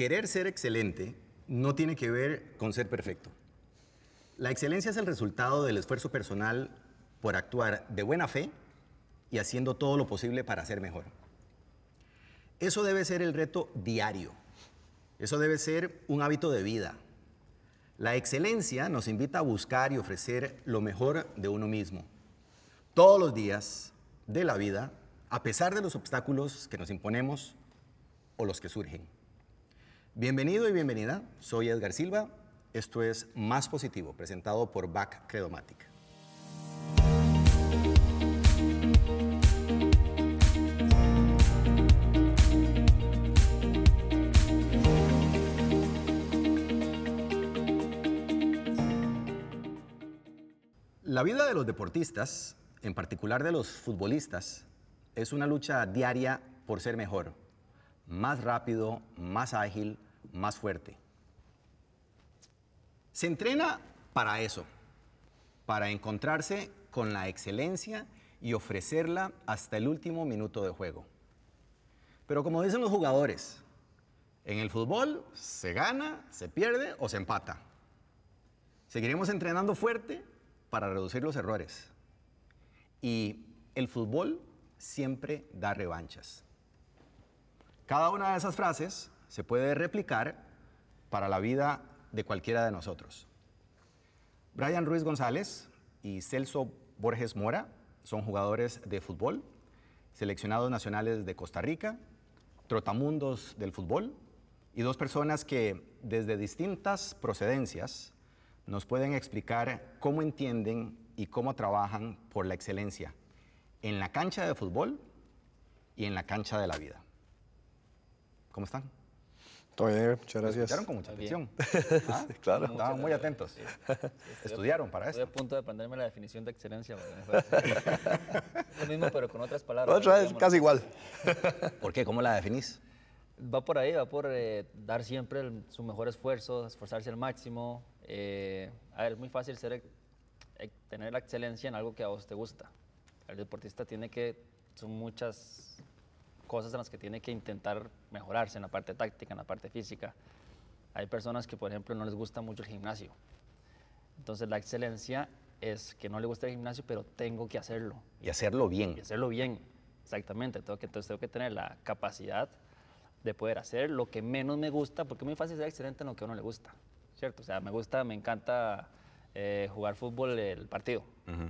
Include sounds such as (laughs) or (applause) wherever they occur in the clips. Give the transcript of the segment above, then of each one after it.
querer ser excelente no tiene que ver con ser perfecto. La excelencia es el resultado del esfuerzo personal por actuar de buena fe y haciendo todo lo posible para ser mejor. Eso debe ser el reto diario. Eso debe ser un hábito de vida. La excelencia nos invita a buscar y ofrecer lo mejor de uno mismo. Todos los días de la vida, a pesar de los obstáculos que nos imponemos o los que surgen. Bienvenido y bienvenida, soy Edgar Silva, esto es Más Positivo, presentado por BAC Credomatic. La vida de los deportistas, en particular de los futbolistas, es una lucha diaria por ser mejor, más rápido, más ágil, más fuerte. Se entrena para eso, para encontrarse con la excelencia y ofrecerla hasta el último minuto de juego. Pero como dicen los jugadores, en el fútbol se gana, se pierde o se empata. Seguiremos entrenando fuerte para reducir los errores. Y el fútbol siempre da revanchas. Cada una de esas frases se puede replicar para la vida de cualquiera de nosotros. Brian Ruiz González y Celso Borges Mora son jugadores de fútbol, seleccionados nacionales de Costa Rica, trotamundos del fútbol y dos personas que desde distintas procedencias nos pueden explicar cómo entienden y cómo trabajan por la excelencia en la cancha de fútbol y en la cancha de la vida. ¿Cómo están? Todo bien, muchas gracias. Escucharon con mucha atención. ¿Ah? (laughs) claro. Estaban muy atentos. (laughs) Estudiaron para Estoy esto. a punto de aprenderme la definición de excelencia. porque me fue- (laughs) Lo mismo, pero con otras palabras. Otra vez, casi igual. ¿Por qué? ¿Cómo la definís? Va por ahí, va por eh, dar siempre el- su mejor esfuerzo, esforzarse al máximo. eh, a ver, es muy fácil ser, ex- tener la excelencia en algo que a vos te gusta. El deportista tiene que, son muchas cosas en las que tiene que intentar mejorarse, en la parte táctica, en la parte física. Hay personas que, por ejemplo, no les gusta mucho el gimnasio. Entonces, la excelencia es que no le gusta el gimnasio, pero tengo que hacerlo Y hacerlo bien. y hacerlo bien. Exactamente. Tengo que, entonces tengo que tener la capacidad de poder hacer lo que menos me gusta, porque es muy fácil ser excelente en lo que a uno le gusta, ¿cierto? O sea, me gusta, me encanta eh, jugar fútbol el partido.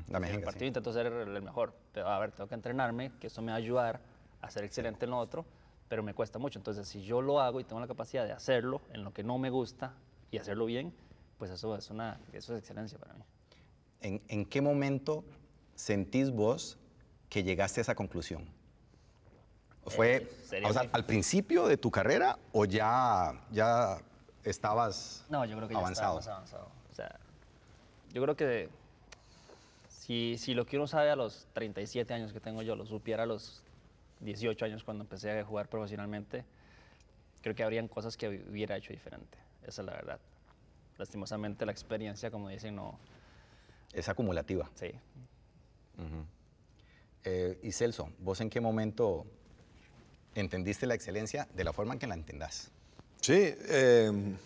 La En el partido sí. intento ser el mejor, pero a ver, tengo que entrenarme, que eso me va a ayudar a ser excelente en lo otro, pero me cuesta mucho. Entonces, si yo lo hago y tengo la capacidad de hacerlo en lo que no me gusta y hacerlo bien, pues eso es, una, eso es excelencia para mí. ¿En, en qué momento sentís vos que llegaste a esa conclusión? ¿Fue Eh, o sea, al principio de tu carrera o ya, ya estabas No, yo creo que ya avanzado? está más avanzado. O sea, yo creo que si, si lo que uno sabe a los 37 años que tengo yo, lo supiera a los 18 años cuando empecé a jugar profesionalmente, creo que habrían cosas que hubiera hecho diferente. Esa es la verdad. Lastimosamente la experiencia, como dicen, no... Es acumulativa. Sí. Eh, y Celso, ¿vos en qué momento entendiste la excelencia de la forma en que la entendás? Sí, eh,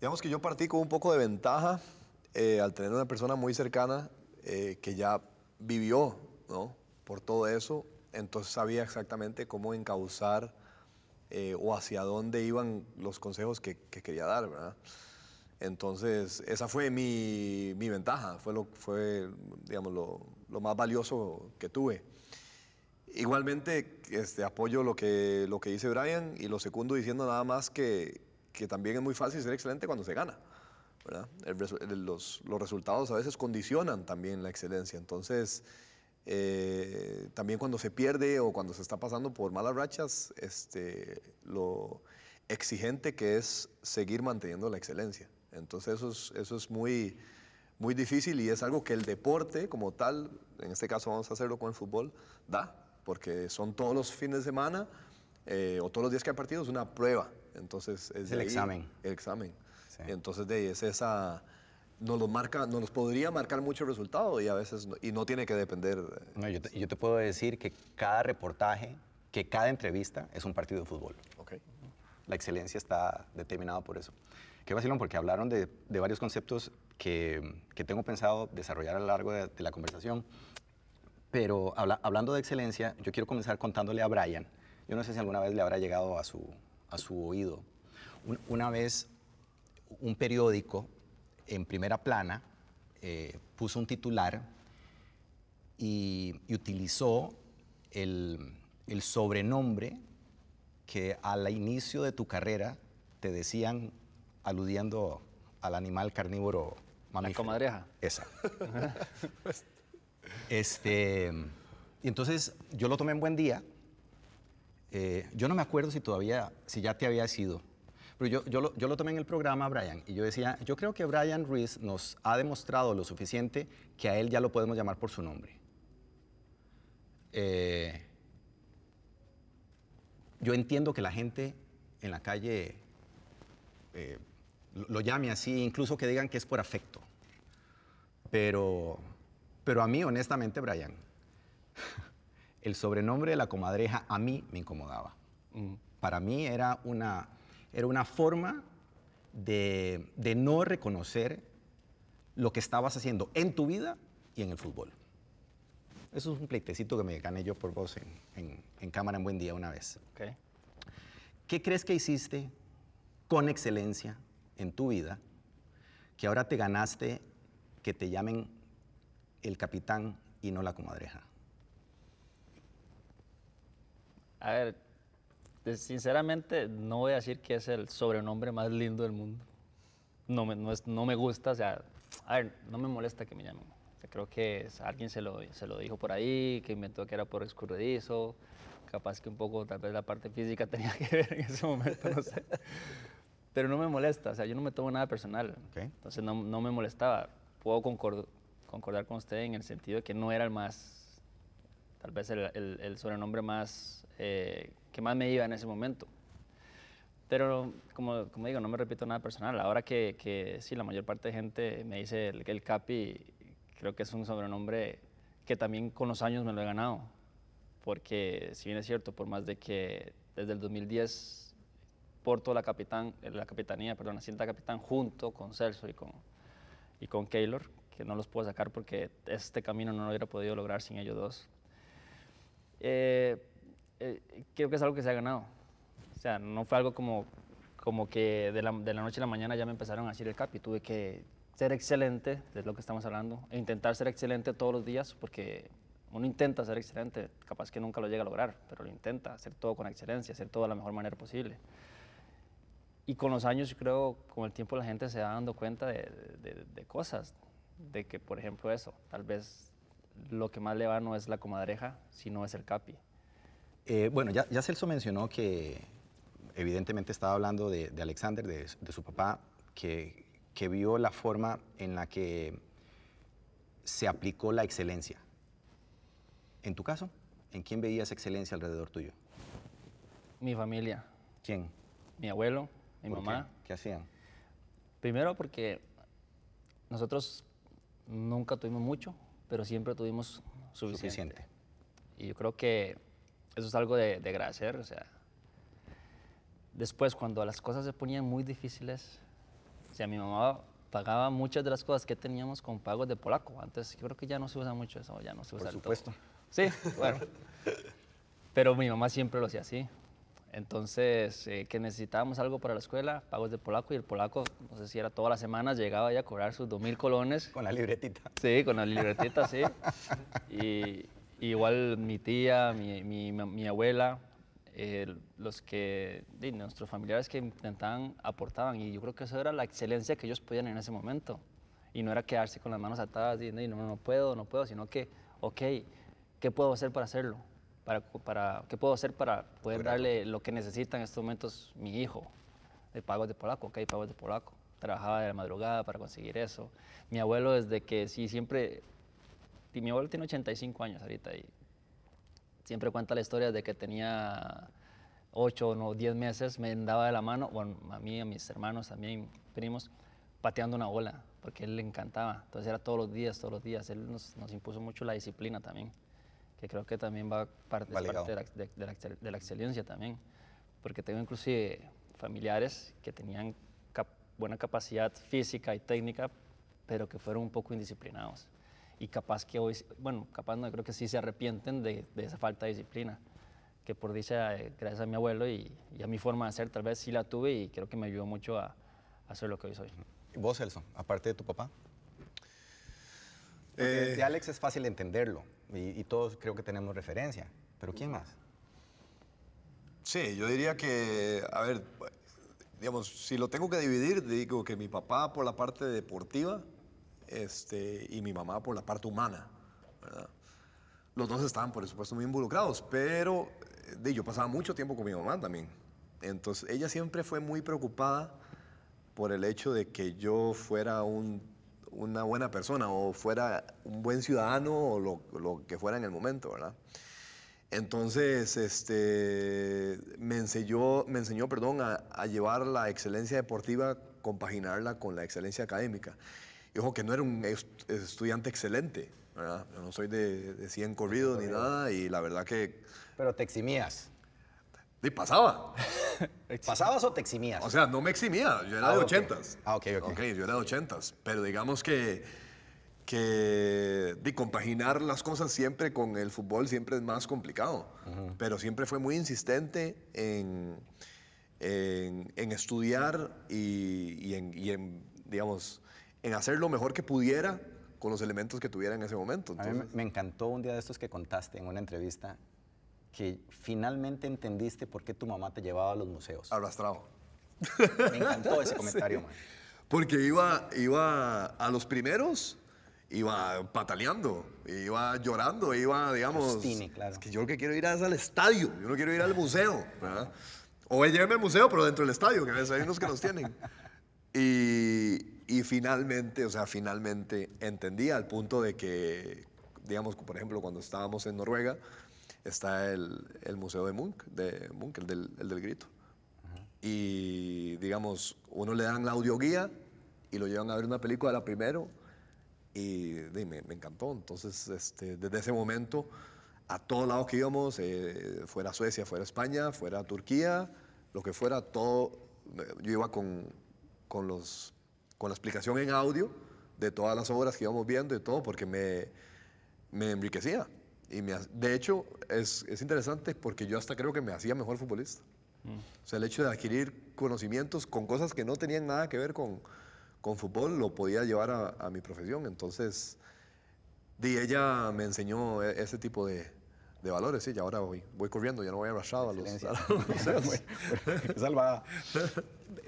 digamos que yo partí con un poco de ventaja eh, al tener una persona muy cercana eh, que ya vivió ¿no? por todo eso, entonces sabía exactamente cómo encauzar eh, o hacia dónde iban los consejos que, que quería dar, ¿verdad? Entonces, esa fue mi, mi ventaja, fue, lo, fue digamos, lo, lo más valioso que tuve. Igualmente, este, apoyo lo que, lo que dice Brian y lo segundo diciendo nada más que, que también es muy fácil ser excelente cuando se gana. el- los, los resultados a veces condicionan también la excelencia. Entonces, eh, también cuando se pierde o cuando se está pasando por malas rachas, este, lo exigente que es seguir manteniendo la excelencia. Entonces, eso es, eso es muy, muy difícil y es algo que el deporte como tal, en este caso vamos a hacerlo con el fútbol, da, porque son todos los fines de semana eh, o todos los días que hay partidos una prueba. Entonces Es de el ahí- examen. El examen. Sí. Entonces de ahí es esa, nos lo marca, nos los podría marcar mucho el resultado y a veces no, y no tiene que depender. de- No, yo, te, yo te puedo decir que cada reportaje, que cada entrevista es un partido de fútbol. Ok. La excelencia está determinada por eso. Qué vacilón, porque hablaron de, de varios conceptos que, que, tengo pensado desarrollar a lo largo de, de la conversación. Pero habla, hablando de excelencia, yo quiero comenzar contándole a Brian. Yo no sé si alguna vez le habrá llegado a su, a su oído. Un, una vez un periódico en primera plana eh, puso un titular y, y utilizó el, el sobrenombre que al inicio de tu carrera te decían aludiendo al animal carnívoro mamífero. La comadreja. Esa. este, y entonces yo lo tomé en buen día. Eh, yo no me acuerdo si todavía, si ya te había sido, pero yo, yo, lo, yo lo tomé en el programa, Brian, y yo decía, yo creo que Brian Ruiz nos ha demostrado lo suficiente que a él ya lo podemos llamar por su nombre. Eh, yo entiendo que la gente en la calle eh, lo, llame así, incluso que digan que es por afecto. Pero, pero a mí, honestamente, Brian, (laughs) el sobrenombre de la comadreja a mí me incomodaba. Mm. Para mí era una, era una forma de, de no reconocer lo que estabas haciendo en tu vida y en el fútbol. Eso es un pleitecito que me gané yo por vos en, en, en Cámara en Buen Día una vez. Okay. ¿Qué crees que hiciste con excelencia en tu vida que ahora te ganaste que te llamen el capitán y no la comadreja? A ver, sinceramente no voy a decir que es el sobrenombre más lindo del mundo. No me, no es, no me gusta, o sea, a ver, no me molesta que me llamen. O sea, creo que alguien se lo, se lo dijo por ahí, que inventó que era por escurridizo. Capaz que un poco, tal vez la parte física (laughs) tenía que ver en ese momento, no sé. Pero no me molesta, o sea, yo no me tomo nada personal. Okay. Entonces no, no, me molestaba. Puedo concordar, concordar con usted en el sentido de que no era el más, tal vez el, el, el sobrenombre más, eh, que más me iba en ese momento. Pero como, como, digo, no me repito nada personal. Ahora que, que sí, la mayor parte de gente me dice el, el Capi, creo que es un sobrenombre que también con los años me lo he ganado. Porque si bien es cierto, por más de que desde el 2010 porto la, capitán, la capitanía, perdón, asienta capitán junto con Celso y con, y con Keylor, que no los puedo sacar porque este camino no lo hubiera podido lograr sin ellos dos. Eh, eh, creo que es algo que se ha ganado. O sea, no fue algo como, como que de la, de la noche a la mañana ya me empezaron a decir el capi. Tuve que ser excelente, de lo que estamos hablando, e intentar ser excelente todos los días, porque uno intenta ser excelente, capaz que nunca lo llega a lograr, pero lo intenta, hacer todo con excelencia, hacer todo de la mejor manera posible. Y con los años, yo creo, con el tiempo la gente se va dando cuenta de, de, de, cosas, de que, por ejemplo, eso, tal vez lo que más le va no es la comadreja, sino es el capi. Eh, bueno, ya, ya, Celso mencionó que evidentemente estaba hablando de, de Alexander, de, de, su papá, que, que vio la forma en la que se aplicó la excelencia. En tu caso, ¿en quién veías excelencia alrededor tuyo? Mi familia. ¿Quién? Mi abuelo, mi mamá. Qué? ¿Qué hacían? Primero porque nosotros nunca tuvimos mucho, pero siempre tuvimos suficiente. suficiente. Y yo creo que eso es algo de, de, agradecer. O sea, después cuando las cosas se ponían muy difíciles, o sea, mi mamá pagaba muchas de las cosas que teníamos con pagos de polaco. Antes yo creo que ya no se usa mucho eso, ya no se usa Por supuesto. Todo. Sí, bueno. (laughs) pero mi mamá siempre lo hacía así. Entonces, eh, que necesitábamos algo para la escuela, pagos de polaco, y el polaco, no sé si era todas las semanas, llegaba ya a cobrar sus dos mil colones. Con la libretita. Sí, con la libretita, sí. (laughs) Y, igual mi tía, mi, mi, mi abuela, eh, los que, de, nuestros familiares que intentaban, aportaban, y yo creo que eso era la excelencia que ellos podían en ese momento. Y no era quedarse con las manos atadas diciendo, no, no puedo, no puedo, sino que, ok, ¿qué puedo hacer para hacerlo? Para, para, ¿Qué puedo hacer para poder Bravo. darle lo que necesita en estos momentos mi hijo? De pagos de polaco, ok, pagos de polaco. Trabajaba de la madrugada para conseguir eso. Mi abuelo desde que sí, siempre... Y mi abuelo tiene 85 años ahorita y siempre cuenta la historia de que tenía 8 o 10 meses, me daba de la mano, bueno, a mí, a mis hermanos también, primos, pateando una bola, porque él le encantaba. Entonces era todos los días, todos los días. Él nos, nos impuso mucho la disciplina también que creo que también va parte, es parte de, la, de, de, la, de, la, excelencia también, porque tengo inclusive familiares que tenían cap- buena capacidad física y técnica, pero que fueron un poco indisciplinados. Y capaz que hoy, bueno, capaz no, creo que sí se arrepienten de, de esa falta de disciplina, que por dicha, eh, gracias a mi abuelo y, y a mi forma de ser, tal vez sí la tuve y creo que me ayudó mucho a, a ser lo que hoy soy. ¿Y vos, Celso, aparte de tu papá? Eh, de Alex es fácil entenderlo y, y todos creo que tenemos referencia. ¿Pero quién más? Sí, yo diría que, a ver, digamos, si lo tengo que dividir, digo que mi papá por la parte deportiva este, y mi mamá por la parte humana. Los dos estaban, por supuesto, muy involucrados, pero eh, de, yo pasaba mucho tiempo con mi mamá también. Entonces, ella siempre fue muy preocupada por el hecho de que yo fuera un- una buena persona o fuera un buen ciudadano o lo, que fuera en el momento. Entonces, este, me enseñó, me enseñó perdón, a, a llevar la excelencia deportiva, compaginarla con la excelencia académica. Y ojo que no era un est- estudiante excelente, ¿verdad? Yo no soy de, de 100 corridos ni nada y la verdad que Pero te eximías. y pasaba. (laughs) ¿Pasabas o te eximías? O sea, no me eximía, yo era Ah, de ok. ochentas. Ah, ok, ok. yo era de ochentas, pero digamos que, que de compaginar las cosas siempre con el fútbol siempre es más complicado, pero siempre fue muy insistente en, en, en estudiar y, y en, y en, digamos, en hacer lo mejor que pudiera con los elementos que tuviera en ese momento. A mí me- Entonces, encantó un día de estos que contaste en una entrevista que finalmente entendiste por qué tu mamá te llevaba a los museos. arrastrado. Me encantó ese (laughs) comentario, man. Porque iba, iba a los primeros, iba pataleando, iba llorando, iba, digamos... Justine, claro. Es que yo lo que quiero ir es al estadio, yo no quiero ir al museo, ¿verdad? O lléveme al museo, pero dentro del estadio, que a veces hay unos que los tienen. (laughs) Y, y finalmente, o sea, finalmente entendí al punto de que, digamos, por ejemplo, cuando estábamos en Noruega, está el, el Museo de Munch, de Munch el, del, el del grito. Y, digamos, uno le dan la audioguía y lo llevan a ver una película la primero y di, me, encantó. Entonces, este, desde ese momento, a todos lados que íbamos, eh, fuera Suecia, fuera España, fuera Turquía, lo que fuera, todo, yo iba con, con, los, con la explicación en audio de todas las obras que íbamos viendo y todo, porque me, me enriquecía. Y me, de hecho, es, es interesante porque yo hasta creo que me hacía mejor futbolista. O sea, el hecho de adquirir conocimientos con cosas que no tenían nada que ver con, con fútbol, lo podía llevar a, a mi profesión. Entonces, di, ella me enseñó e- ese tipo de, de valores, sí, y ahora voy, voy corriendo, ya no voy arrastrado a los, a los (laughs) museos. Salvada.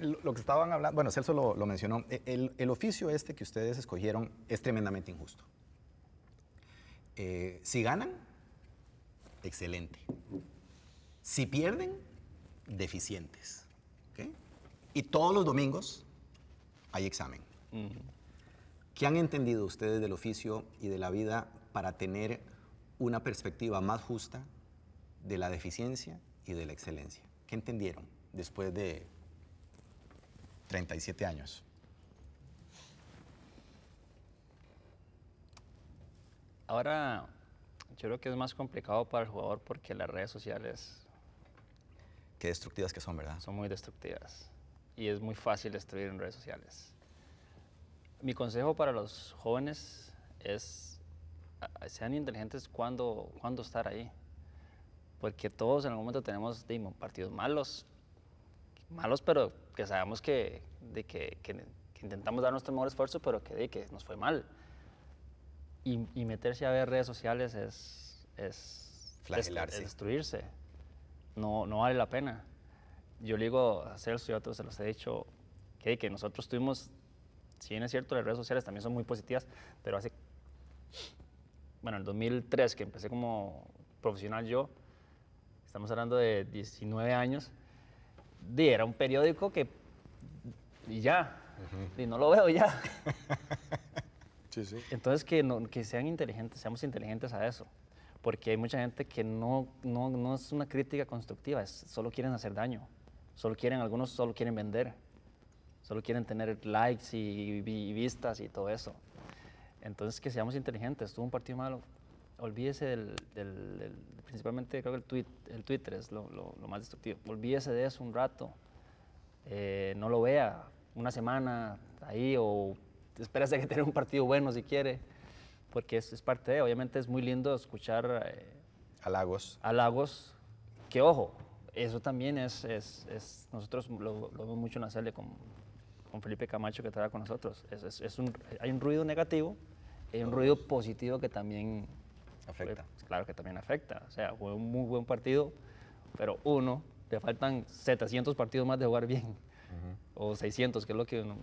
Lo lo que estaban hablando, bueno, Celso lo, lo mencionó, e- el, el oficio este que ustedes escogieron es tremendamente injusto. Eh, si ganan, excelente. Si pierden, deficientes. ¿ok? Y todos los domingos hay examen. ¿Qué han entendido ustedes del oficio y de la vida para tener una perspectiva más justa de la deficiencia y de la excelencia? ¿Qué entendieron después de 37 años? Ahora, yo creo que es más complicado para el jugador porque las redes sociales Qué destructivas que son, ¿verdad? son muy destructivas y es muy fácil destruir en redes sociales. Mi consejo para los jóvenes es sean inteligentes cuando, cuando estar ahí, porque todos en algún momento tenemos dimo, partidos malos, malos pero que sabemos que, de que, que- que intentamos dar nuestro mejor esfuerzo, pero que, de que nos fue mal. Y, y meterse a ver redes sociales es, es, Flagelarse. es destruirse. No, no vale la pena. Yo le digo a Celso y a otros se los he dicho que, que nosotros tuvimos, si bien es cierto, las redes sociales también son muy positivas, pero hace, bueno, en el 2003 que empecé como profesional yo, estamos hablando de 19 años, di, era un periódico que, y ya, y no lo veo ya. (laughs) Sí, sí. Entonces, que, no- que sean inteligentes, seamos inteligentes a eso. Porque hay mucha gente que no, no, no es una crítica constructiva, es, solo quieren hacer daño. Solo quieren, algunos solo quieren vender. Solo quieren tener likes y, vi- vistas y todo eso. Entonces, que seamos inteligentes. Tuvo un partido malo. Olvídese del, del- del- principalmente creo que el, tweet, el Twitter es lo, lo- lo más destructivo. Olvídese de eso un rato. eh, no lo vea una semana ahí o esperas a que tenga un partido bueno si quiere, porque es, es parte de, obviamente es muy lindo escuchar eh, Halagos. halagos, que ojo, eso también es, es- es- nosotros lo, lo vemos mucho en la serie con, con Felipe Camacho que trabaja con nosotros, es, un, hay un ruido negativo hay un ruido positivo que también Afecta. pues, claro que también afecta, o sea, fue un muy buen partido, pero uno, le faltan 700 partidos más de jugar bien, o 600, que es lo que, uno-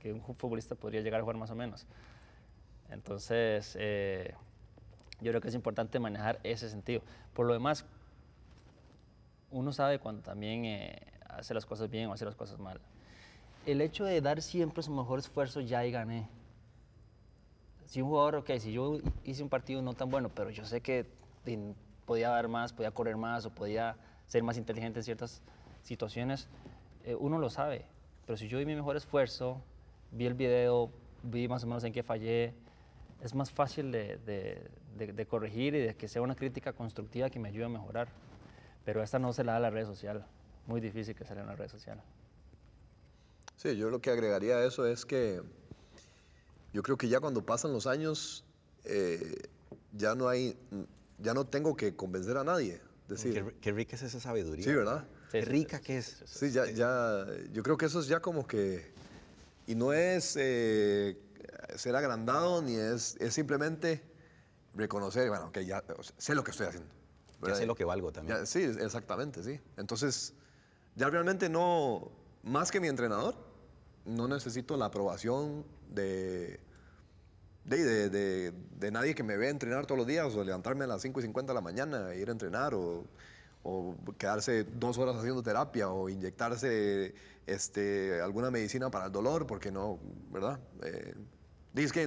que un futbolista podría llegar a jugar más o menos. Entonces, eh, yo creo que es importante manejar ese sentido. Por lo demás, uno sabe cuando también eh, hace las cosas bien o hace las cosas mal. El hecho de dar siempre su mejor esfuerzo, ya ahí gané. Si un jugador, ok, si yo hice un partido no tan bueno, pero yo sé que podía dar más, podía correr más o podía ser más inteligente en ciertas situaciones, eh, uno lo sabe. Pero si yo di mi mejor esfuerzo, vi el video, vi más o menos en qué fallé, es más fácil de, de- de- de corregir y de que sea una crítica constructiva que me ayude a mejorar. Pero esta no se la da la red social. Muy difícil que salga en la red social. Sí, yo lo que agregaría a eso es que yo creo que ya cuando pasan los años, eh, ya no hay, ya no tengo que convencer a nadie. Decir, Qué, qué rica es esa sabiduría. sí, ¿verdad? Qué rica que es. Sí, ya, ya, yo creo que eso es ya como que, y no es eh, ser agrandado, ni es, es simplemente reconocer, bueno, que ya o sea, sé lo que estoy haciendo. Ya ¿verdad? sé lo que valgo también. Ya, sí, exactamente, sí. Entonces, ya realmente no, más que mi entrenador, no necesito la aprobación de, de, de, nadie que me vea entrenar todos los días o levantarme a las 5 y 50 de la mañana e ir a entrenar o, quedarse dos horas haciendo terapia o inyectarse este, alguna medicina para el dolor porque no, ¿verdad? Eh, dices que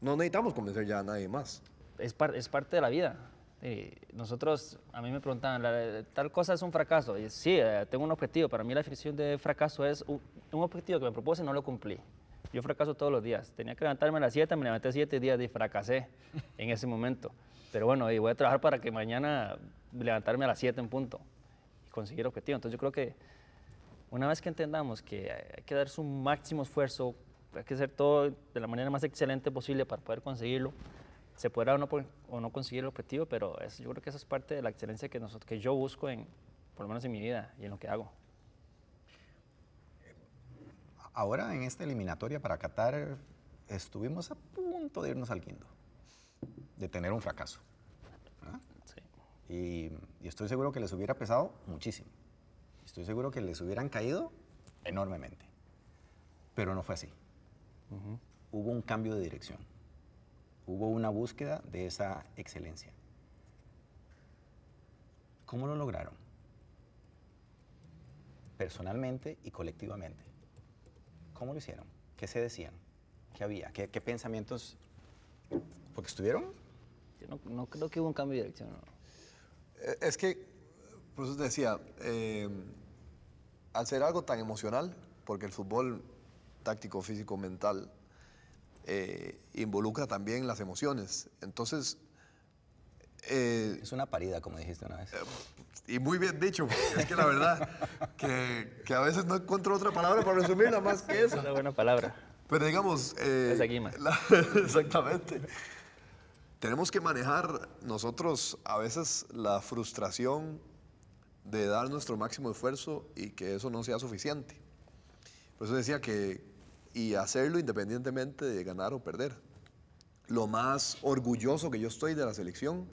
no necesitamos convencer ya a nadie más. es, par- es parte de la vida. Y nosotros, a mí me preguntaban, "La- tal cosa es un fracaso. Y sí, eh, tengo un objetivo. Para mí la definición de fracaso es un, objetivo que me propuse y no lo cumplí. Yo fracaso todos los días. Tenía que levantarme a las 7, me levanté a 7 días y fracasé en ese momento. Pero bueno, y voy a trabajar para que mañana levantarme a las 7 en punto y conseguir el objetivo. Entonces yo creo que una vez que entendamos que hay que dar su máximo esfuerzo, hay que hacer todo de la manera más excelente posible para poder conseguirlo, se podrá o no, po- o no conseguir el objetivo, pero es- yo creo que eso es parte de la excelencia que, nosotros, que yo busco, en, por lo menos en mi vida y en lo que hago. Ahora en esta eliminatoria para Qatar estuvimos a punto de irnos al guindo, de tener un fracaso. ¿verdad? Sí. Y, y estoy seguro que les hubiera pesado muchísimo. Estoy seguro que les hubieran caído enormemente. Pero no fue así. Hubo un cambio de dirección. Hubo una búsqueda de esa excelencia. ¿Cómo lo lograron? Personalmente y colectivamente. ¿Cómo lo hicieron? ¿Qué se decían? ¿Qué había? ¿Qué, qué pensamientos? Porque estuvieron Yo no, no creo que hubo un cambio de dirección. no. Eh, Es que, por eso te decía, eh, al ser algo tan emocional, porque el fútbol táctico, físico, mental, eh, involucra también las emociones. Entonces, eh, Es una parida, como dijiste una vez. y muy bien dicho, es que la verdad, que, que a veces no encuentro otra palabra para resumirla más que Es eso. una buena palabra. Pero digamos... eh, Esa guima. la- (laughs) exactamente. Tenemos que manejar nosotros a veces la frustración de dar nuestro máximo esfuerzo y que eso no sea suficiente. Por eso decía que, y hacerlo independientemente de ganar o perder. Lo más orgulloso que yo estoy de la selección,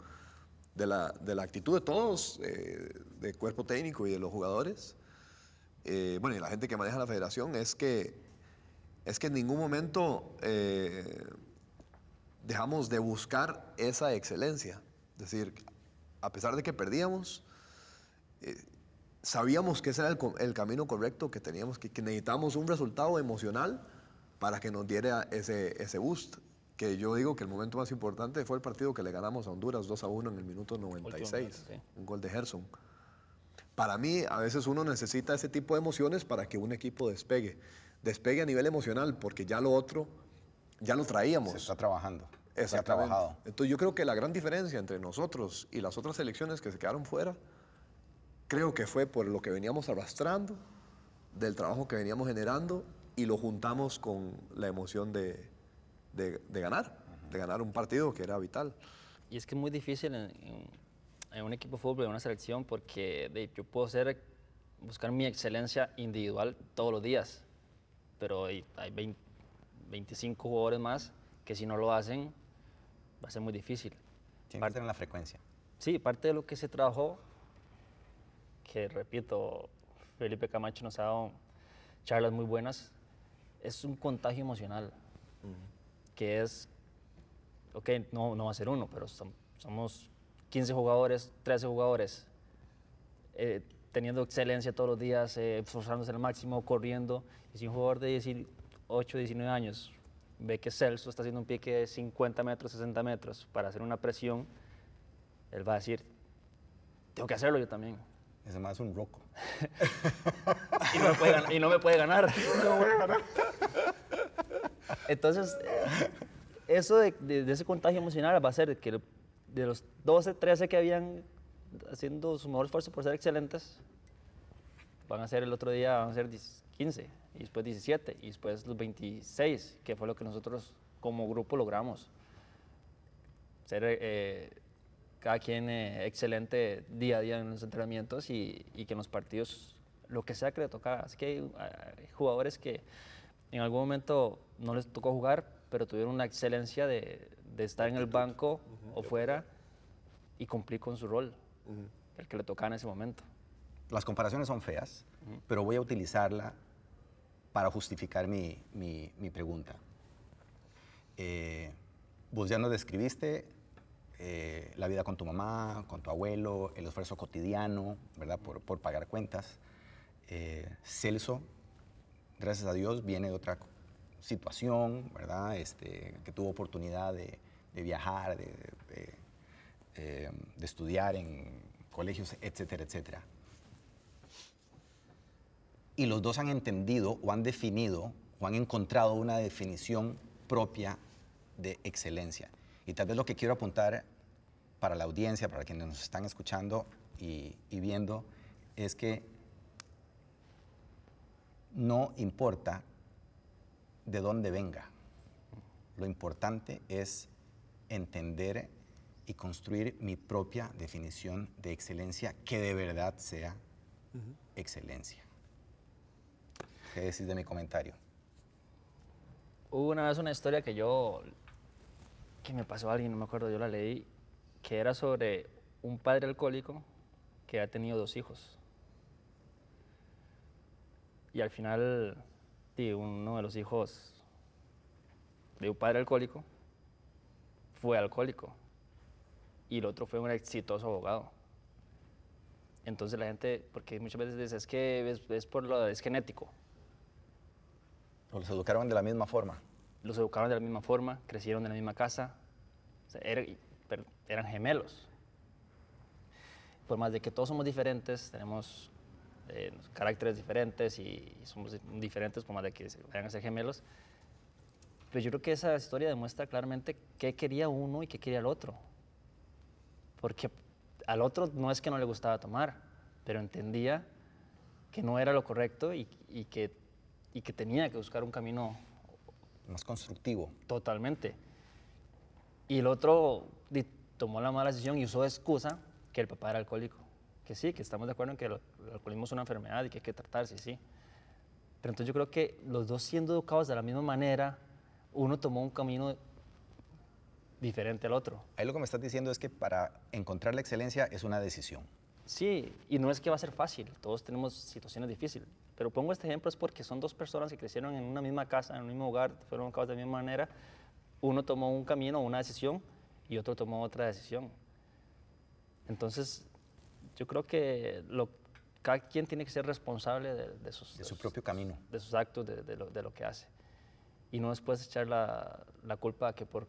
de la, de la actitud de todos, eh, del cuerpo técnico y de los jugadores, eh, bueno, y la gente que maneja la federación, es que, es que en ningún momento eh, dejamos de buscar esa excelencia. Es decir, a pesar de que perdíamos, eh, sabíamos que ese era el, el camino correcto, que teníamos que, que necesitábamos un resultado emocional para que nos diera ese, ese boost. Que yo digo que el momento más importante fue el partido que le ganamos a Honduras 2 a 1 en el minuto 96, minuto, sí. un gol de Gerson. Para mí, a veces uno necesita ese tipo de emociones para que un equipo despegue. Despegue a nivel emocional, porque ya lo otro, ya lo traíamos. Se está trabajando. Se ha trabajado. Entonces yo creo que la gran diferencia entre nosotros y las otras selecciones que se quedaron fuera, creo que fue por lo que veníamos arrastrando del trabajo que veníamos generando y lo juntamos con la emoción de, de- de ganar, de ganar un partido que era vital. Y es que es muy difícil en, en- en un equipo de fútbol, en una selección, porque de, yo puedo ser, buscar mi excelencia individual todos los días, pero hay, hay 20 25 jugadores más que si no lo hacen va a ser muy difícil. Tiene que estar en la frecuencia. Sí, parte de lo que se trabajó, que repito, Felipe Camacho nos ha dado charlas muy buenas, es un contagio emocional, que es, ok, no, no va a ser uno, pero som- somos 15 jugadores, 13 jugadores, eh, teniendo excelencia todos los días, eh, esforzándose al máximo, corriendo, y si un jugador de 18, 19 años ve que Celso está haciendo un pique de 50 metros, 60 metros para hacer una presión, él va a decir, tengo que hacerlo yo también. Ese más es un roco. (laughs) Y no me puede, gan- y no me puede (laughs) ganar. Entonces, eso de, de- de ese contagio emocional va a ser que de los 12, 13 que habían haciendo su mejor esfuerzo por ser excelentes, van a ser el otro día, van a ser 10 15, y después 17, y después los 26, que fue lo que nosotros como grupo logramos. Ser eh, cada quien eh, excelente día a día en los entrenamientos y, y que en los partidos, lo que sea que le tocara. Así que hay, hay jugadores que en algún momento no les tocó jugar, pero tuvieron una excelencia de, de estar en el banco o fuera y cumplir con su rol, el que le tocaba en ese momento. Las comparaciones son feas, pero voy a utilizarla para justificar mi, mi- mi pregunta. Eh, vos ya nos describiste eh, la vida con tu mamá, con tu abuelo, el esfuerzo cotidiano, ¿verdad? Por, pagar cuentas. Eh, Celso, gracias a Dios, viene de otra situación, ¿verdad? Este, que tuvo oportunidad de, viajar, de, de, eh, de estudiar en colegios, etcétera, etcétera. Y los dos han entendido o han definido o han encontrado una definición propia de excelencia. Y tal vez lo que quiero apuntar para la audiencia, para quienes nos están escuchando y, y viendo, es que no importa de dónde venga. Lo importante es entender y construir mi propia definición de excelencia que de verdad sea excelencia. ¿Qué decís de mi comentario? Hubo una vez una historia que yo, que me pasó a alguien, no me acuerdo, yo la leí, que era sobre un padre alcohólico que ha tenido dos hijos. Y al final, uno de los hijos de un padre alcohólico fue alcohólico y el otro fue un exitoso abogado. Entonces la gente, porque muchas veces dice, es que es, es por lo, es genético. ¿O los educaron de la misma forma? Los educaron de la misma forma, crecieron en la misma casa, eran gemelos. Por más de que todos somos diferentes, tenemos eh, caracteres diferentes y, somos di- diferentes, por más de que vayan a ser gemelos, pero yo creo que esa historia demuestra claramente qué quería uno y qué quería el otro. Porque al otro no es que no le gustaba tomar, pero entendía que no era lo correcto y que, y que tenía que buscar un camino Más constructivo. Totalmente. Y el otro tomó la mala decisión y usó de excusa que el papá era alcohólico. Que sí, que estamos de acuerdo en que el, el alcoholismo es una enfermedad y que hay que tratarse, sí. Pero entonces yo creo que los dos siendo educados de la misma manera, uno tomó un camino diferente al otro. Ahí lo que me estás diciendo es que para encontrar la excelencia es una decisión. Sí, y no es que va a ser fácil, todos tenemos situaciones difíciles, pero pongo este ejemplo es porque son dos personas que crecieron en una misma casa, en un mismo hogar, fueron educados de la misma manera, uno tomó un camino, una decisión, y otro tomó otra decisión. Entonces, yo creo que lo- cada quien tiene que ser responsable de, de sus, De su propio camino. de sus actos, de, de lo, de lo que hace. Y no después echar la, la culpa que por,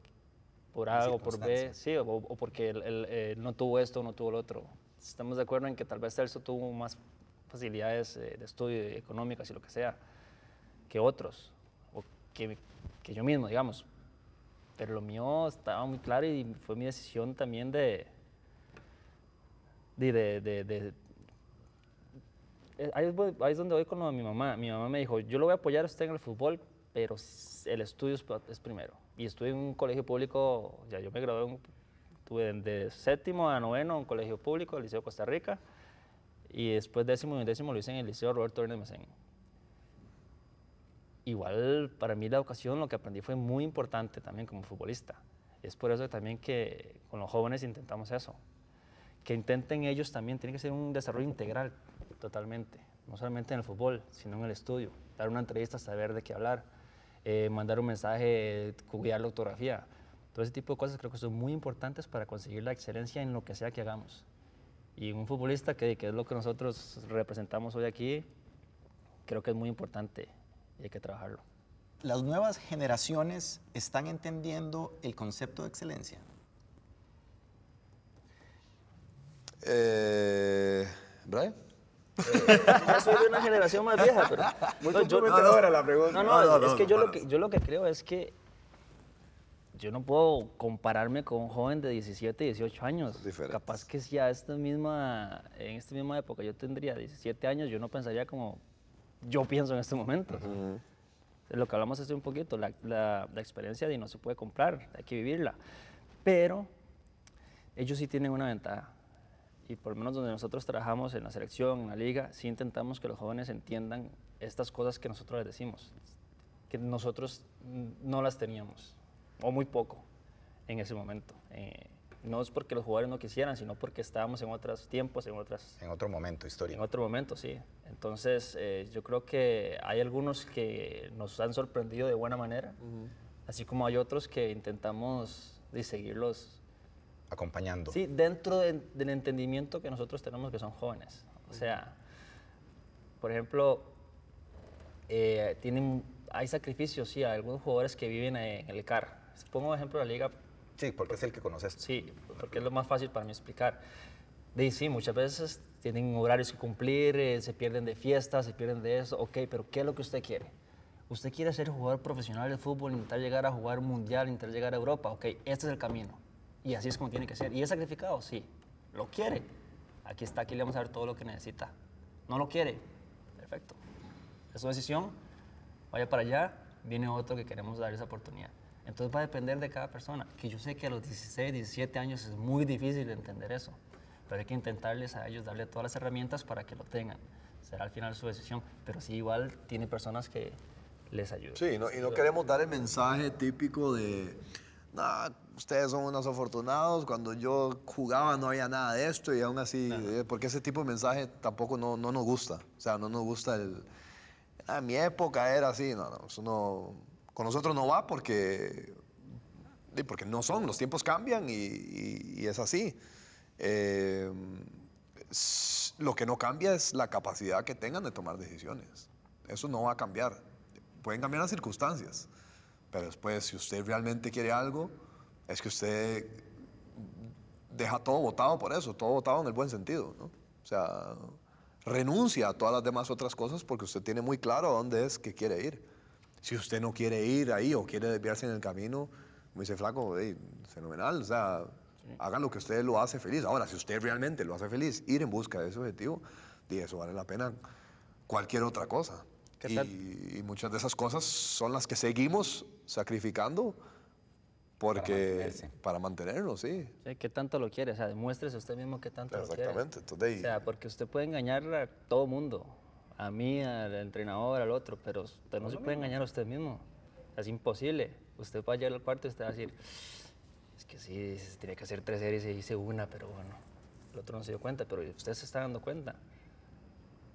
por A o por B, sí, o, o porque él, él, eh, no tuvo esto no tuvo lo otro. Estamos de acuerdo en que tal vez Celso tuvo más facilidades eh, de estudio económicas y lo que sea que otros, o que, que yo mismo, digamos. Pero lo mío estaba muy claro y fue mi decisión también de, de, de, de- de eh, ahí, es, donde voy con lo de mi mamá. Mi mamá me dijo, yo lo voy a apoyar a usted en el fútbol, pero el estudio es, primero. Y estuve en un colegio público, ya yo me gradué, en- tuve de séptimo a noveno en un colegio público, el Liceo Costa Rica, y después décimo y décimo lo hice en el Liceo Roberto Hernández. Igual para mí la educación, lo que aprendí fue muy importante también como futbolista. Es por eso también que con los jóvenes intentamos eso. Que intenten ellos también, tiene que ser un desarrollo integral totalmente. No solamente en el fútbol, sino en el estudio. Dar una entrevista, saber de qué hablar, eh, mandar un mensaje, cuidar la ortografía. Todo ese tipo de cosas creo que son muy importantes para conseguir la excelencia en lo que sea que hagamos. Y un futbolista, que, que es lo que nosotros representamos hoy aquí, creo que es muy importante y hay que trabajarlo. ¿Las nuevas generaciones están entendiendo el concepto de excelencia? Eh, Brian. (laughs) Yo soy de una generación más vieja, pero... Muy no, yo- comprometedora la pregunta. No, no, No, no, es no, que, no yo, lo que yo lo que creo es que yo no puedo compararme con un joven de 17, 18 años. Capaz que si a esta misma, en esta misma época yo tendría 17 años, yo no pensaría como yo pienso en este momento. De lo que hablamos hace un poquito, la, la- la experiencia de no se puede comprar, hay que vivirla. Pero ellos sí tienen una ventaja. Y por lo menos donde nosotros trabajamos en la selección, en la liga, sí intentamos que los jóvenes entiendan estas cosas que nosotros les decimos, que nosotros no las teníamos, o muy poco en ese momento. Eh, no es porque los jugadores no quisieran, sino porque estábamos en otros tiempos, en otras En otro momento en histórico. otro momento, sí. Entonces, eh, yo creo que hay algunos que nos han sorprendido de buena manera, así como hay otros que intentamos de seguirlos, Acompañando. sí, dentro de- del entendimiento que nosotros tenemos que son jóvenes. O sea, por ejemplo, eh, tienen, hay sacrificios, sí, hay algunos jugadores que viven en el CAR. Pongo ejemplo de la liga Sí, porque es el que conoces. Sí, porque es lo más fácil para mí explicar. De sí, muchas veces tienen horarios que cumplir, eh, se pierden de fiestas, se pierden de eso. Ok, pero ¿qué es lo que usted quiere? Usted quiere ser jugador profesional de fútbol, intentar llegar a jugar un mundial, intentar llegar a Europa. Ok, este es el camino. Y así es como tiene que ser. ¿Y es sacrificado? Sí. ¿Lo quiere? Aquí está, aquí le vamos a dar todo lo que necesita. ¿No lo quiere? Perfecto. Es su decisión. Vaya para allá, viene otro que queremos dar esa oportunidad. Entonces va a depender de cada persona. Que yo sé que a los 16, 17 años es muy difícil de entender eso. Pero hay que intentarles a ellos darle todas las herramientas para que lo tengan. Será al final su decisión. Pero sí, igual tiene personas que les ayudan. Sí, no- y no queremos dar el mensaje típico de, nah, ustedes son unos afortunados, cuando yo jugaba no había nada de esto y aún así, eh, porque ese tipo de mensaje tampoco no, no nos gusta, o sea, no nos gusta el, a mi época era así, no, no, eso no, con nosotros no va porque, porque no son, los tiempos cambian y, es así. Eh, lo que no cambia es la capacidad que tengan de tomar decisiones. Eso no va a cambiar. Pueden cambiar las circunstancias, pero después, si usted realmente quiere algo, es que usted deja todo votado por eso, todo votado en el buen sentido. O sea, renuncia a todas las demás otras cosas porque usted tiene muy claro dónde es que quiere ir. Si usted no quiere ir ahí o quiere desviarse en el camino, como dice Flaco, "Ey, fenomenal, o sea, haga lo que usted lo hace feliz. Ahora, si usted realmente lo hace feliz, ir en busca de ese objetivo, y eso vale la pena cualquier otra cosa. ¿Qué tal? Y, y muchas de esas cosas son las que seguimos sacrificando porque para mantenerlo, sí. Sí, ¿Qué tanto lo quiere? O sea, demuéstrese usted mismo qué tanto lo quiere. Exactamente. Entonces, O sea, porque usted puede engañar a todo mundo, a mí, al entrenador, al otro, pero usted no se puede engañar a usted mismo. Es imposible. Usted va a llegar al cuarto y usted va a decir, es que sí, tenía que hacer tres series y hice una, pero bueno, el otro no se dio cuenta, pero usted se está dando cuenta.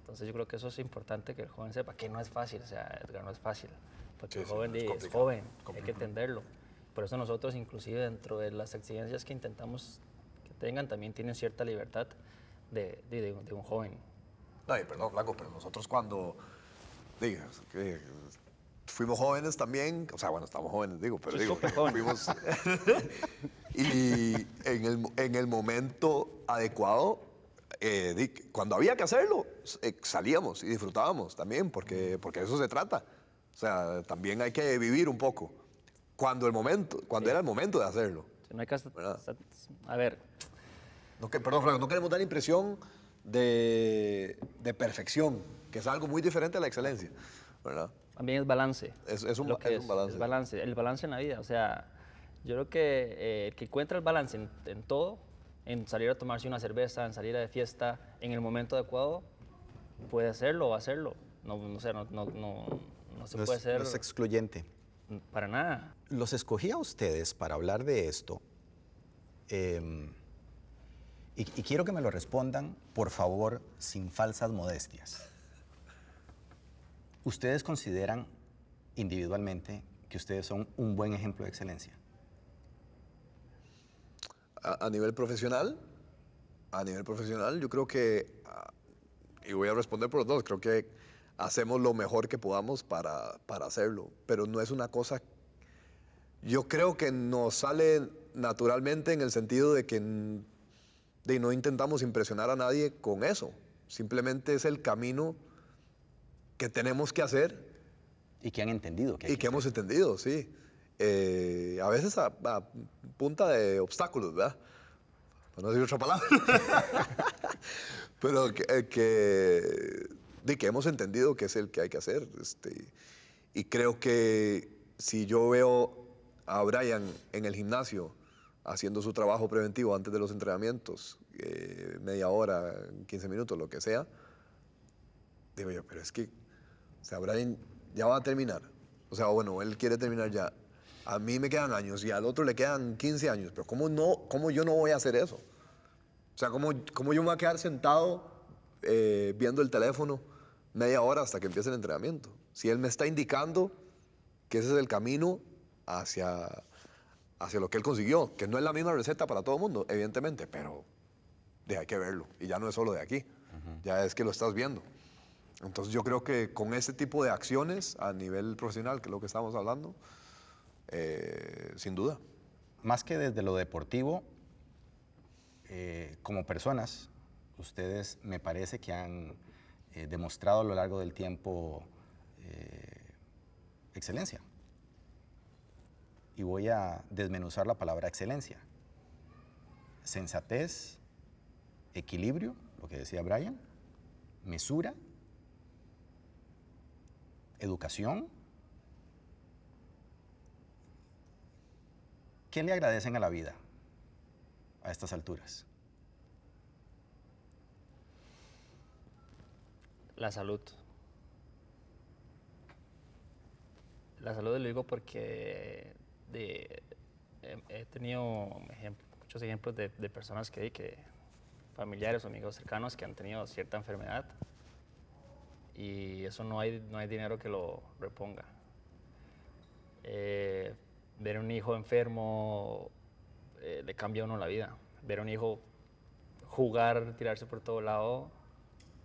Entonces yo creo que eso es importante que el joven sepa, que no es fácil, o sea, Edgar, no es fácil, porque Sí, el sí, joven es di- es, complicado, joven, hay que entenderlo. Por eso nosotros, inclusive dentro de las exigencias que intentamos que tengan, también tienen cierta libertad de, de- de de un joven. No, perdón, Flaco, pero nosotros cuando diga, que fuimos jóvenes también, o sea, bueno, estamos jóvenes, digo, pero Sí, digo, (laughs) fuimos. (laughs) y en el, en el momento adecuado, eh, cuando había que hacerlo, eh, salíamos y disfrutábamos también, porque, porque de eso se trata. O sea, también hay que vivir un poco. Cuando el momento, cuando era el momento de hacerlo. No hay que hasta- ¿Verdad? hasta- a ver, No, que, perdón, Flaco, no queremos dar la impresión de, de perfección, que es algo muy diferente a la excelencia, ¿verdad? También es balance. Es- es un lo que es un balance. Es balance, el balance en la vida. O sea, yo creo que eh, el que encuentra el balance en, en todo, en salir a tomarse una cerveza, en salir a de fiesta, en el momento adecuado, puede hacerlo o hacerlo. No, no, sé, no, no, no, no se No puede es, hacer no es excluyente. para nada. Los escogí a ustedes para hablar de esto. em, y, y quiero que me lo respondan, por favor, sin falsas modestias. ¿Ustedes consideran individualmente que ustedes son un buen ejemplo de excelencia? A, nivel profesional, a nivel profesional, yo creo que, ah, y voy a responder por los dos, creo que hacemos lo mejor que podamos para, para hacerlo, pero no es una cosa, yo creo que nos sale naturalmente en el sentido de que de no intentamos impresionar a nadie con eso, simplemente es el camino que tenemos que hacer Y que han entendido que y que hemos entendido, sí. Eh, a veces a, a punta de obstáculos, ¿verdad? Para no decir otra palabra. (laughs) Pero que, eh, que, de que hemos entendido que es el que hay que hacer. Este, y creo que si yo veo a Brian en el gimnasio haciendo su trabajo preventivo antes de los entrenamientos, eh, media hora, 15 minutos, lo que sea, digo yo, pero es que, o sea, Brian ya va a terminar. O sea, bueno, él quiere terminar ya. A mí me quedan años y al otro le quedan 15 años, pero ¿cómo, no, cómo yo no voy a hacer eso? O sea, ¿cómo, cómo yo me voy a quedar sentado eh, viendo el teléfono media hora hasta que empiece el entrenamiento? Si él me está indicando que ese es el camino hacia, hacia lo que él consiguió, que no es la misma receta para todo el mundo, evidentemente, pero de, hay que verlo. Y ya no es solo de aquí, ya es que lo estás viendo. Entonces yo creo que con ese tipo de acciones a nivel profesional, que es lo que estamos hablando, eh, sin duda. Más que desde lo deportivo, eh, como personas, ustedes me parece que han eh, demostrado a lo largo del tiempo excelencia. Y voy a desmenuzar la palabra excelencia. Sensatez, equilibrio, lo que decía Brian, mesura, educación. ¿Qué le agradecen a la vida a estas alturas? La salud. La salud lo digo porque de- he, he tenido ejem- muchos ejemplos de, de personas que, que, familiares o amigos cercanos que han tenido cierta enfermedad y eso no hay, no hay dinero que lo reponga. Eh, ver un hijo enfermo eh, le cambia a uno la vida. Ver un hijo jugar, tirarse por todo lado,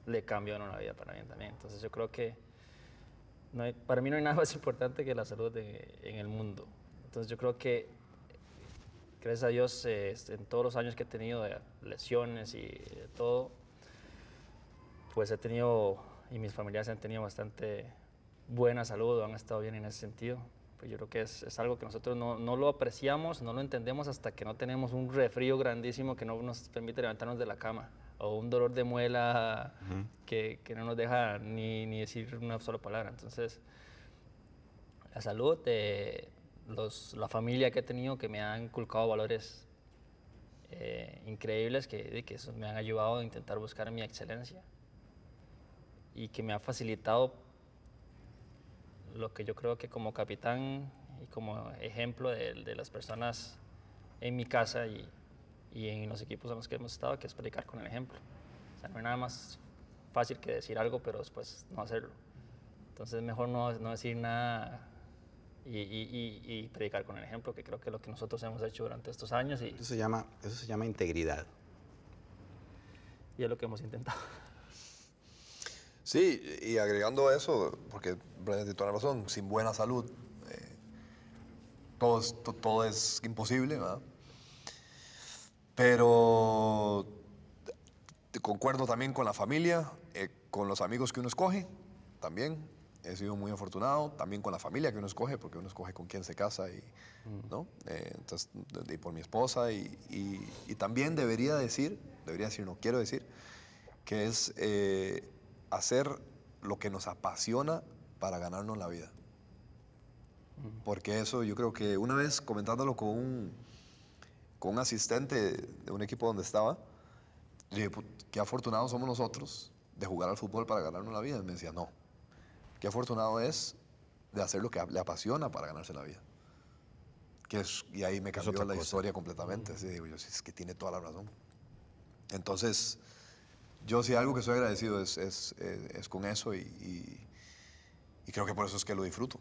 le cambia a uno la vida para bien también. Entonces yo creo que no hay- para mí no hay (laughs) nada más importante que la salud de- en el mundo. Entonces yo creo que, gracias a Dios, eh, en todos los años que he tenido de lesiones y de todo, pues he tenido, y mis familiares han tenido bastante buena salud, han estado bien en ese sentido. Pues yo creo que es, es algo que nosotros no, no lo apreciamos, no lo entendemos hasta que no tenemos un refrío grandísimo que no nos permite levantarnos de la cama, o un dolor de muela que, que no nos deja ni, ni decir una sola palabra. Entonces, la salud, eh, los, la familia que he tenido que me han inculcado valores eh, increíbles que, que eso me han ayudado a intentar buscar mi excelencia y que me ha facilitado lo que yo creo que como capitán y como ejemplo de, de las personas en mi casa y, y en los equipos en los que hemos estado, que es predicar con el ejemplo. O sea, no hay nada más fácil que decir algo, pero después no hacerlo. Entonces, mejor no, no decir nada y, y- y- y predicar con el ejemplo, que creo que es lo que nosotros hemos hecho durante estos años y, Eso se llama, eso se llama integridad. y es lo que hemos intentado. Sí, y agregando eso, porque Brian tiene toda la razón, sin buena salud, eh, todo, es, to- todo es imposible, ¿verdad? Pero te- concuerdo también con la familia, eh, con los amigos que uno escoge, también. He sido muy afortunado, también con la familia que uno escoge, porque uno escoge con quién se casa y, ¿no? Eh, entonces, y por mi esposa y, y- y también debería decir, debería decir, no quiero decir, que es eh, hacer lo que nos apasiona para ganarnos la vida. Porque eso yo creo que una vez comentándolo con un, con un asistente de un equipo donde estaba, le dije, "Put, qué afortunados somos nosotros de jugar al fútbol para ganarnos la vida. Y me decía, no, qué afortunado es de hacer lo que le apasiona para ganarse la vida. Que es, y ahí me cambió la cosa. historia completamente. Así digo yo, sí, es que tiene toda la razón. Entonces, yo sí algo que estoy agradecido es, es, es- es con eso y, y- y creo que por eso es que lo disfruto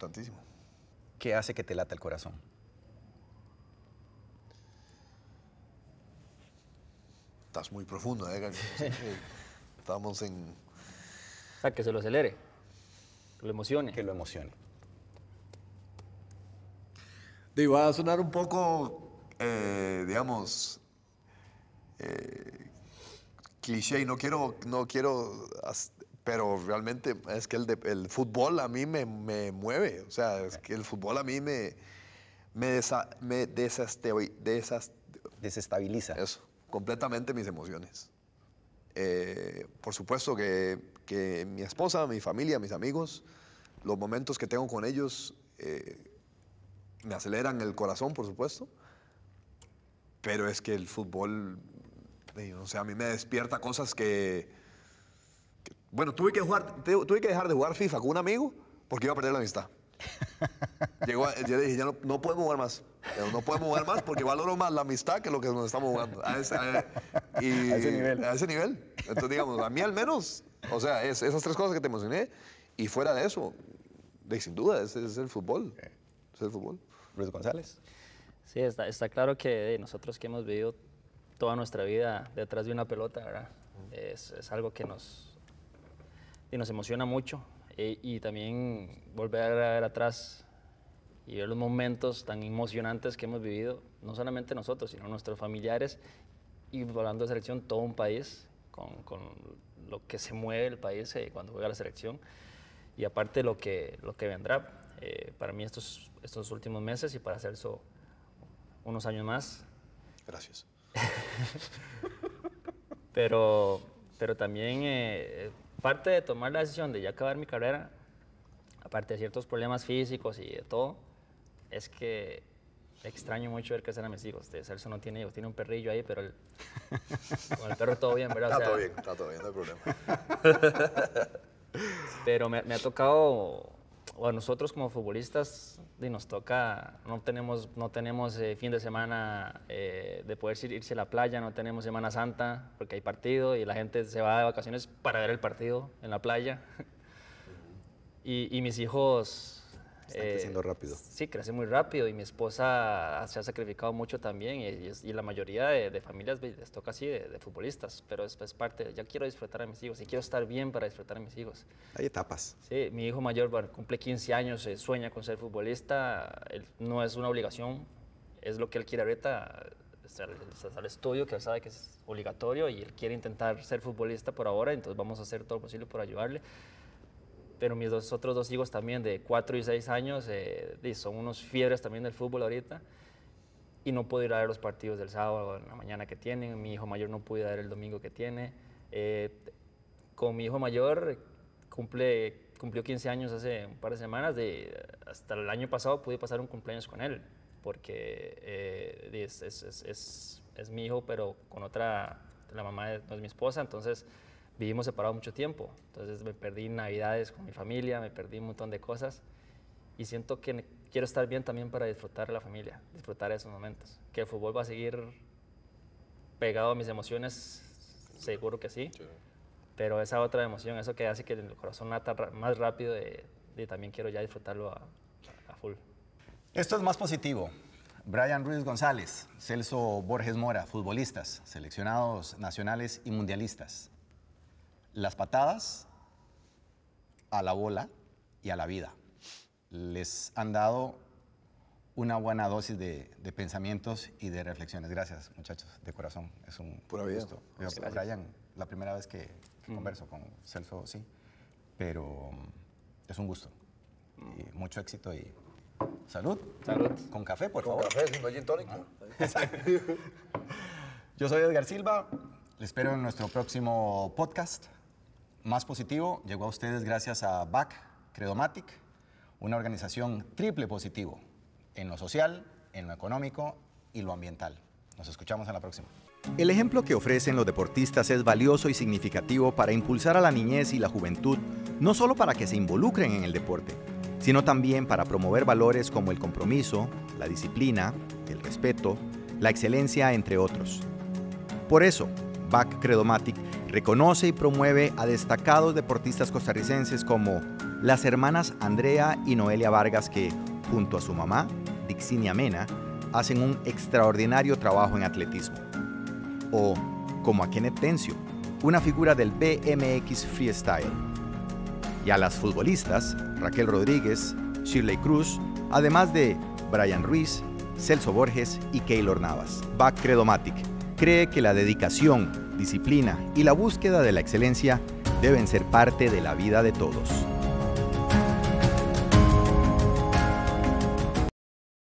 tantísimo. ¿Qué hace que te lata el corazón? Estás muy profundo, ¿eh? Sí, (laughs) sí. Estamos en... O sea, que se lo acelere, que lo emocione. Que lo emocione. Digo, va a sonar un poco, eh, digamos, eh, cliché y no quiero, no quiero, pero realmente es que el, de- el fútbol a mí me, me mueve, o sea, es que el fútbol a mí me, me, desa- me desasteo- Desestabiliza. eso, completamente mis emociones. Eh, por supuesto que, que mi esposa, mi familia, mis amigos, los momentos que tengo con ellos eh, me aceleran el corazón, por supuesto. Pero es que el fútbol, eh, o sea, a mí me despierta cosas que... bueno, tuve que, jugar, tu- tuve que dejar de jugar FIFA con un amigo porque iba a perder la amistad. (laughs) Llegó a- yo le dije, ya no, no podemos jugar más. No podemos jugar más porque valoro más la amistad que lo que nos estamos jugando. A ese, a- y- (laughs) A ese nivel. A ese nivel. Entonces, digamos, a mí al menos, o sea, es, esas tres cosas que te mencioné, y fuera de eso, de, sin duda, es, es el fútbol. Es el fútbol. Luis González. Sí, está, está claro que nosotros que hemos vivido toda nuestra vida detrás de una pelota, ¿verdad? Es, es algo que nos, y nos emociona mucho. Eh, y también volver a ver atrás y ver los momentos tan emocionantes que hemos vivido, no solamente nosotros, sino nuestros familiares, y hablando de selección, todo un país, con, con lo que se mueve el país eh, cuando juega la selección, y aparte lo que, lo que vendrá, eh, para mí estos, estos últimos meses y para Celso unos años más, Gracias. (laughs) pero, pero también eh, parte de tomar la decisión de ya acabar mi carrera, aparte de ciertos problemas físicos y de todo, es que extraño mucho ver crecer a mis hijos. De Celso no tiene hijos, tiene un perrillo ahí, pero el- (laughs) con el perro todo bien, ¿verdad? O Está sea, todo bien, está todo bien, no hay problema. (laughs) Pero me, me ha tocado, o a nosotros como futbolistas, y nos toca, no tenemos, no tenemos eh, fin de semana eh, de poder ir- irse a la playa, no tenemos Semana Santa porque hay partido y la gente se va de vacaciones para ver el partido en la playa. (laughs) y, y mis hijos... Están creciendo rápido. Sí, crece muy rápido y mi esposa se ha sacrificado mucho también y, y y la mayoría de, de familias les toca así de, de futbolistas, pero es, es parte, ya quiero disfrutar a mis hijos y quiero estar bien para disfrutar a mis hijos. Hay etapas. Sí, mi hijo mayor bueno, cumple 15 años, eh, sueña con ser futbolista, él- no es una obligación, es lo que él quiere ahorita, al estudio, que él sabe que es obligatorio y él quiere intentar ser futbolista por ahora, entonces vamos a hacer todo lo posible por ayudarle. Pero mis dos, otros dos hijos también de 4 y 6 años eh, son unos fiebres también del fútbol ahorita y no puedo ir a ver los partidos del sábado en la mañana que tienen. Mi hijo mayor no pudo ir a ver el domingo que tiene. Eh, con mi hijo mayor cumple, cumplió 15 años hace un par de semanas. De, hasta el año pasado pude pasar un cumpleaños con él porque eh, es, es- es- es- mi hijo, pero con otra, la mamá no es mi esposa, entonces vivimos separados mucho tiempo. Entonces me perdí navidades con mi familia, me perdí un montón de cosas y siento que quiero estar bien también para disfrutar de la familia, disfrutar de esos momentos. Que el fútbol va a seguir pegado a mis emociones, seguro que sí, pero esa otra emoción, eso que hace que el corazón lata más rápido, de, de también quiero ya disfrutarlo a, a full. Esto es más positivo. Brian Ruiz González, Celso Borges Mora, futbolistas, seleccionados nacionales y mundialistas. Las patadas a la bola y a la vida les han dado una buena dosis de, de pensamientos y de reflexiones. Gracias, muchachos, de corazón. Es un Pura vida. gusto. Yo, Brian, la primera vez que que converso con Celso, sí, pero mm, es un gusto. Y mucho éxito y salud. Salud. Con café, por favor. Café, sin gin tonic. ¿no? (laughs) Yo soy Edgar Silva. Les espero en nuestro próximo podcast. Más positivo llegó a ustedes gracias a BAC Credomatic, una organización triple positivo en lo social, en lo económico y lo ambiental. Nos escuchamos en la próxima. El ejemplo que ofrecen los deportistas es valioso y significativo para impulsar a la niñez y la juventud, no solo para que se involucren en el deporte, sino también para promover valores como el compromiso, la disciplina, el respeto, la excelencia, entre otros. Por eso, BAC Credomatic reconoce y promueve a destacados deportistas costarricenses como las hermanas Andrea y Noelia Vargas que, junto a su mamá, Dixinia Mena, hacen un extraordinario trabajo en atletismo. O como a Kenneth Tencio, una figura del BMX Freestyle y a las futbolistas Raquel Rodríguez, Shirley Cruz, además de Brian Ruiz, Celso Borges y Keylor Navas. Back Credomatic cree que la dedicación, disciplina y la búsqueda de la excelencia deben ser parte de la vida de todos.